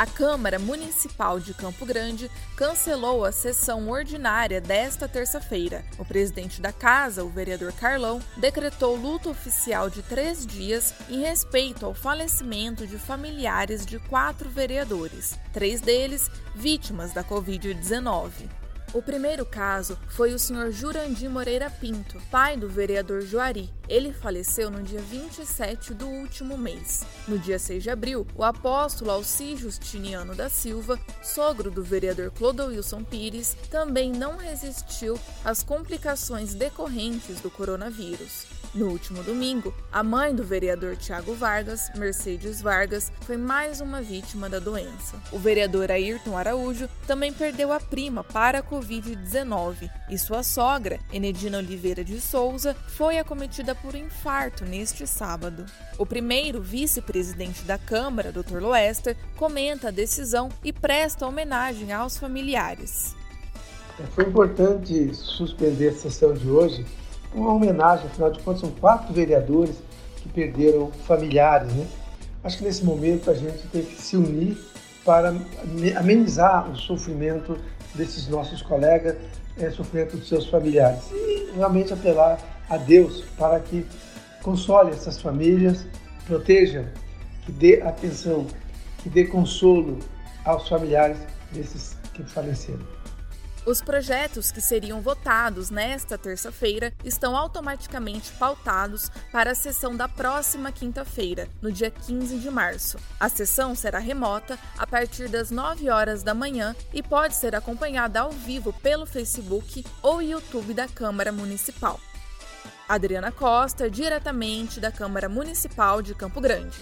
A Câmara Municipal de Campo Grande cancelou a sessão ordinária desta terça-feira. O presidente da casa, o vereador Carlão, decretou luto oficial de três dias em respeito ao falecimento de familiares de quatro vereadores, três deles vítimas da Covid-19. O primeiro caso foi o Sr. Jurandir Moreira Pinto, pai do vereador Juari. Ele faleceu no dia 27 do último mês. No dia 6 de abril, o apóstolo Alci Justiniano da Silva, sogro do vereador Clodoilson Pires, também não resistiu às complicações decorrentes do coronavírus. No último domingo, a mãe do vereador Tiago Vargas, Mercedes Vargas, foi mais uma vítima da doença. O vereador Ayrton Araújo também perdeu a prima para a Covid-19 e sua sogra, Enedina Oliveira de Souza, foi acometida por infarto neste sábado. O primeiro vice-presidente da Câmara, Dr. Loester, comenta a decisão e presta homenagem aos familiares. Foi importante suspender a sessão de hoje uma homenagem, afinal de contas, são quatro vereadores que perderam familiares. Né? Acho que nesse momento a gente tem que se unir para amenizar o sofrimento desses nossos colegas, é, sofrimento dos seus familiares. E realmente apelar a Deus para que console essas famílias, proteja, que dê atenção, que dê consolo aos familiares desses que faleceram. Os projetos que seriam votados nesta terça-feira estão automaticamente pautados para a sessão da próxima quinta-feira, no dia 15 de março. A sessão será remota a partir das 9 horas da manhã e pode ser acompanhada ao vivo pelo Facebook ou YouTube da Câmara Municipal. Adriana Costa, diretamente da Câmara Municipal de Campo Grande.